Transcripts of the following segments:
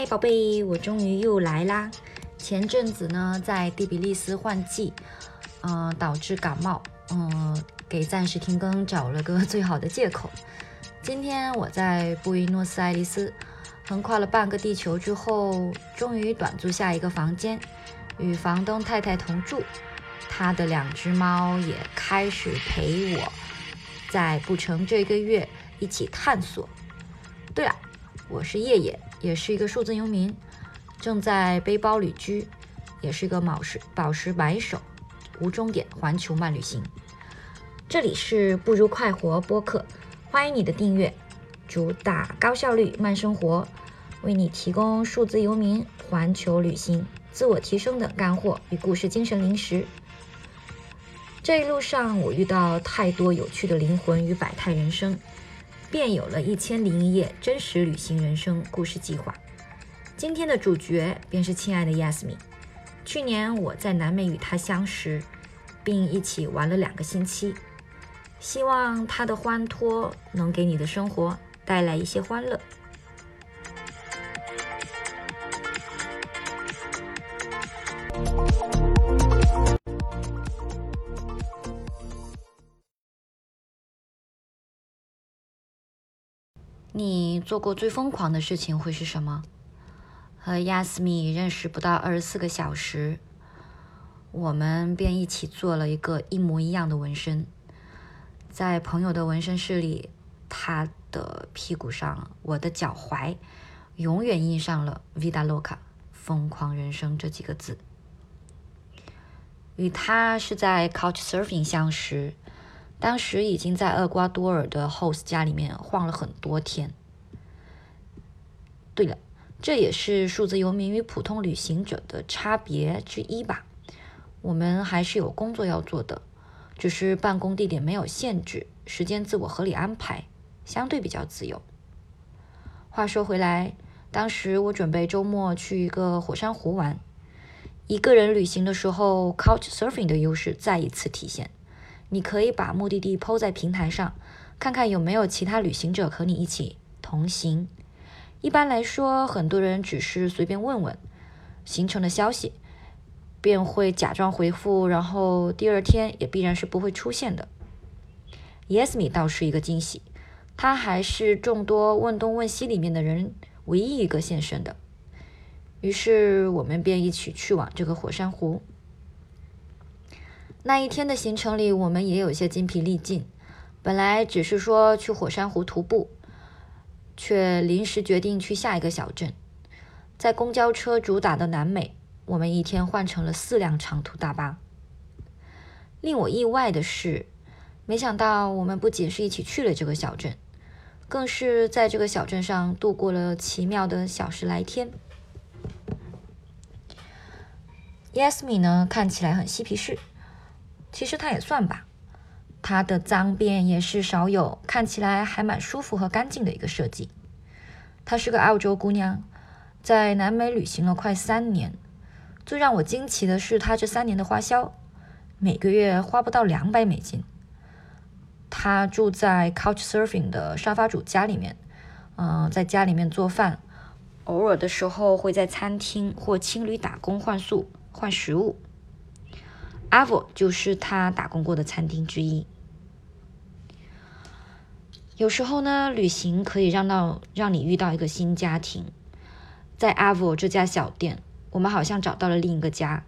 嗨，宝贝，我终于又来啦！前阵子呢，在第比利斯换季，嗯，导致感冒，嗯，给暂时停更找了个最好的借口。今天我在布宜诺斯艾利斯横跨了半个地球之后，终于短租下一个房间，与房东太太同住。她的两只猫也开始陪我，在不成这个月一起探索。对了，我是叶叶。也是一个数字游民，正在背包旅居，也是一个宝石宝石买手，无终点环球慢旅行。这里是不如快活播客，欢迎你的订阅，主打高效率慢生活，为你提供数字游民环球旅行自我提升等干货与故事精神零食。这一路上，我遇到太多有趣的灵魂与百态人生。便有了一千零一夜真实旅行人生故事计划。今天的主角便是亲爱的 Yasmin。去年我在南美与他相识，并一起玩了两个星期。希望他的欢脱能给你的生活带来一些欢乐。你做过最疯狂的事情会是什么？和亚斯米认识不到二十四个小时，我们便一起做了一个一模一样的纹身。在朋友的纹身室里，他的屁股上，我的脚踝，永远印上了 “Vida Loca” 疯狂人生这几个字。与他是在 Couch Surfing 相识。当时已经在厄瓜多尔的 host 家里面晃了很多天。对了，这也是数字游民与普通旅行者的差别之一吧。我们还是有工作要做的，只是办公地点没有限制，时间自我合理安排，相对比较自由。话说回来，当时我准备周末去一个火山湖玩，一个人旅行的时候，couch surfing 的优势再一次体现。你可以把目的地抛在平台上，看看有没有其他旅行者和你一起同行。一般来说，很多人只是随便问问行程的消息，便会假装回复，然后第二天也必然是不会出现的。Yesmi 倒是一个惊喜，他还是众多问东问西里面的人唯一一个现身的。于是我们便一起去往这个火山湖。那一天的行程里，我们也有些筋疲力尽。本来只是说去火山湖徒步，却临时决定去下一个小镇。在公交车主打的南美，我们一天换成了四辆长途大巴。令我意外的是，没想到我们不仅是一起去了这个小镇，更是在这个小镇上度过了奇妙的小十来天。Yasmin 呢，看起来很嬉皮士。其实它也算吧，它的脏辫也是少有，看起来还蛮舒服和干净的一个设计。她是个澳洲姑娘，在南美旅行了快三年。最让我惊奇的是，她这三年的花销，每个月花不到两百美金。她住在 Couch Surfing 的沙发主家里面，嗯，在家里面做饭，偶尔的时候会在餐厅或青旅打工换宿换食物。阿 v 就是他打工过的餐厅之一。有时候呢，旅行可以让到让你遇到一个新家庭。在阿 v 这家小店，我们好像找到了另一个家。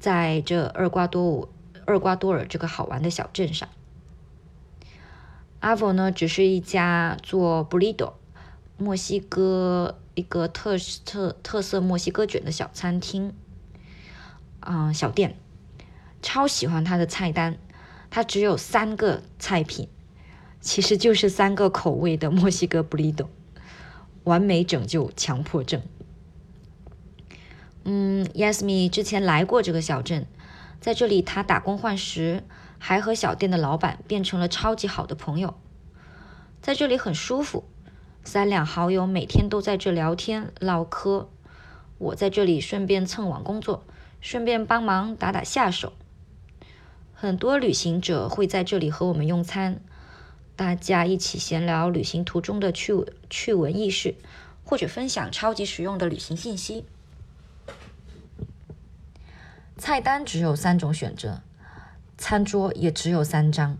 在这厄瓜多尔厄瓜多尔这个好玩的小镇上，阿 v 呢只是一家做 burrito 墨西哥一个特特特色墨西哥卷的小餐厅，嗯，小店。超喜欢它的菜单，它只有三个菜品，其实就是三个口味的墨西哥布里多，完美拯救强迫症。嗯，Yasmi 之前来过这个小镇，在这里他打工换食，还和小店的老板变成了超级好的朋友。在这里很舒服，三两好友每天都在这聊天唠嗑，我在这里顺便蹭网工作，顺便帮忙打打下手。很多旅行者会在这里和我们用餐，大家一起闲聊旅行途中的趣趣闻轶事，或者分享超级实用的旅行信息。菜单只有三种选择，餐桌也只有三张。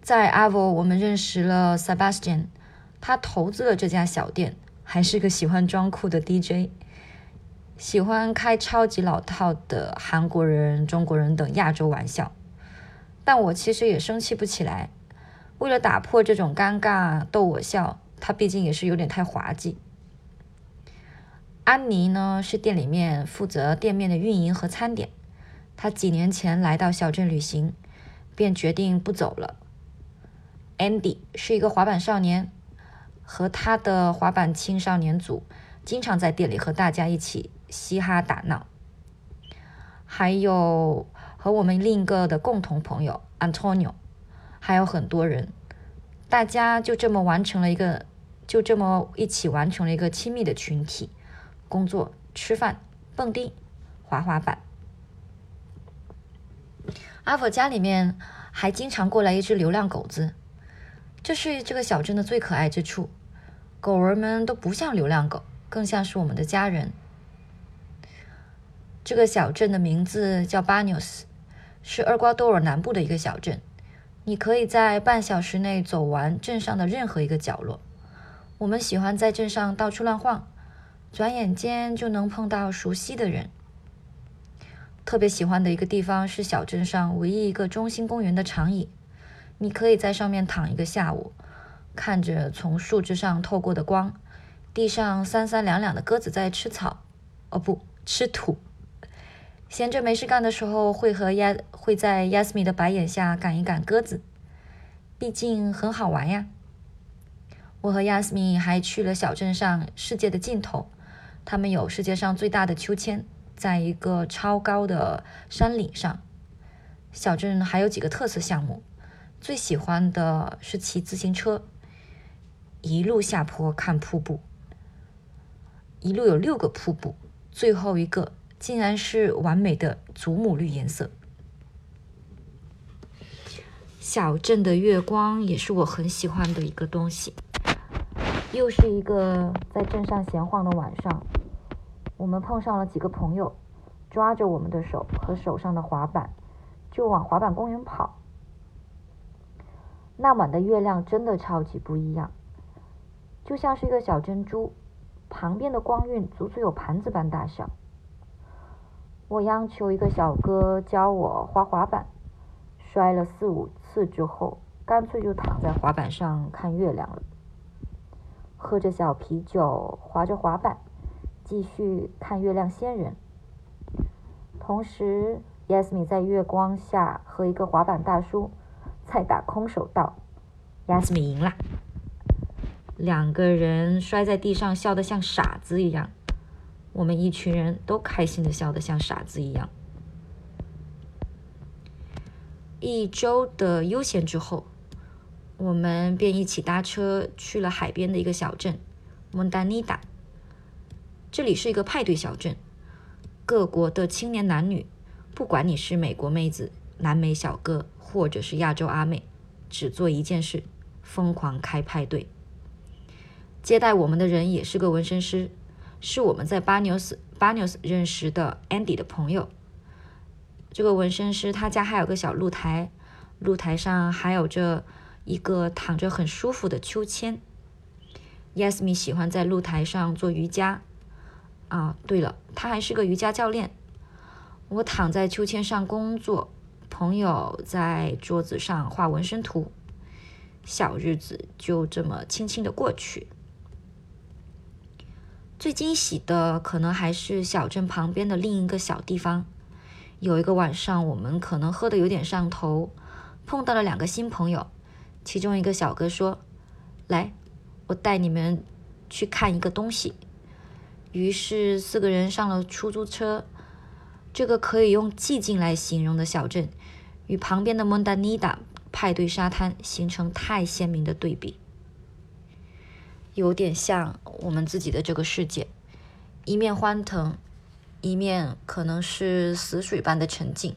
在阿 o 我们认识了 Sebastian，他投资了这家小店，还是个喜欢装酷的 DJ，喜欢开超级老套的韩国人、中国人等亚洲玩笑。但我其实也生气不起来。为了打破这种尴尬，逗我笑，他毕竟也是有点太滑稽。安妮呢，是店里面负责店面的运营和餐点。她几年前来到小镇旅行，便决定不走了。Andy 是一个滑板少年，和他的滑板青少年组经常在店里和大家一起嘻哈打闹。还有和我们另一个的共同朋友 Antonio，还有很多人，大家就这么完成了一个，就这么一起完成了一个亲密的群体，工作、吃饭、蹦迪、滑滑板。阿佛家里面还经常过来一只流浪狗子。这是这个小镇的最可爱之处，狗儿们都不像流浪狗，更像是我们的家人。这个小镇的名字叫巴纽斯，是厄瓜多尔南部的一个小镇。你可以在半小时内走完镇上的任何一个角落。我们喜欢在镇上到处乱晃，转眼间就能碰到熟悉的人。特别喜欢的一个地方是小镇上唯一一个中心公园的长椅。你可以在上面躺一个下午，看着从树枝上透过的光，地上三三两两的鸽子在吃草，哦不，吃土。闲着没事干的时候，会和亚会在亚斯米的白眼下赶一赶鸽子，毕竟很好玩呀。我和亚斯米还去了小镇上世界的尽头，他们有世界上最大的秋千，在一个超高的山岭上。小镇还有几个特色项目。最喜欢的是骑自行车，一路下坡看瀑布，一路有六个瀑布，最后一个竟然是完美的祖母绿颜色。小镇的月光也是我很喜欢的一个东西。又是一个在镇上闲晃的晚上，我们碰上了几个朋友，抓着我们的手和手上的滑板，就往滑板公园跑。那晚的月亮真的超级不一样，就像是一个小珍珠，旁边的光晕足足有盘子般大小。我央求一个小哥教我滑滑板，摔了四五次之后，干脆就躺在滑板上看月亮了，喝着小啤酒，滑着滑板，继续看月亮仙人。同时，Yasmi 在月光下和一个滑板大叔。在打空手道，亚斯米赢了。两个人摔在地上，笑得像傻子一样。我们一群人都开心的笑得像傻子一样。一周的悠闲之后，我们便一起搭车去了海边的一个小镇蒙达尼达。这里是一个派对小镇，各国的青年男女，不管你是美国妹子、南美小哥。或者是亚洲阿妹，只做一件事，疯狂开派对。接待我们的人也是个纹身师，是我们在巴纽斯巴纽斯认识的 Andy 的朋友。这个纹身师他家还有个小露台，露台上还有着一个躺着很舒服的秋千。Yasmin 喜欢在露台上做瑜伽。啊，对了，他还是个瑜伽教练。我躺在秋千上工作。朋友在桌子上画纹身图，小日子就这么轻轻的过去。最惊喜的可能还是小镇旁边的另一个小地方。有一个晚上，我们可能喝的有点上头，碰到了两个新朋友。其中一个小哥说：“来，我带你们去看一个东西。”于是四个人上了出租车。这个可以用寂静来形容的小镇。与旁边的蒙达尼达派对沙滩形成太鲜明的对比，有点像我们自己的这个世界，一面欢腾，一面可能是死水般的沉静。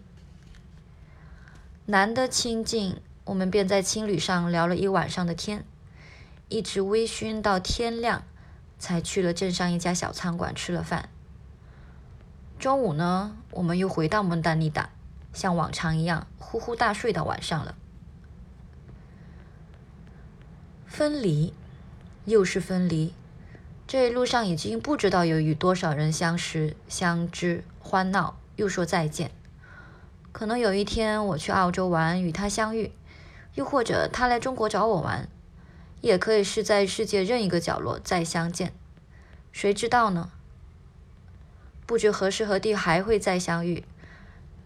难得清静，我们便在青旅上聊了一晚上的天，一直微醺到天亮，才去了镇上一家小餐馆吃了饭。中午呢，我们又回到蒙丹尼达，像往常一样呼呼大睡到晚上了。分离，又是分离。这一路上已经不知道有与多少人相识、相知、欢闹，又说再见。可能有一天我去澳洲玩，与他相遇；又或者他来中国找我玩，也可以是在世界任一个角落再相见。谁知道呢？不知何时何地还会再相遇，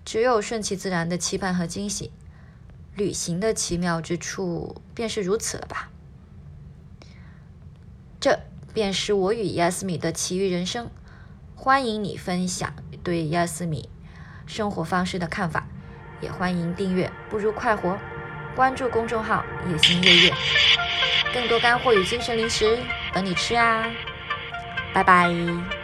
只有顺其自然的期盼和惊喜。旅行的奇妙之处便是如此了吧？这便是我与亚斯米的奇遇人生。欢迎你分享对亚斯米生活方式的看法，也欢迎订阅“不如快活”，关注公众号“夜行夜月”，更多干货与精神零食等你吃啊！拜拜。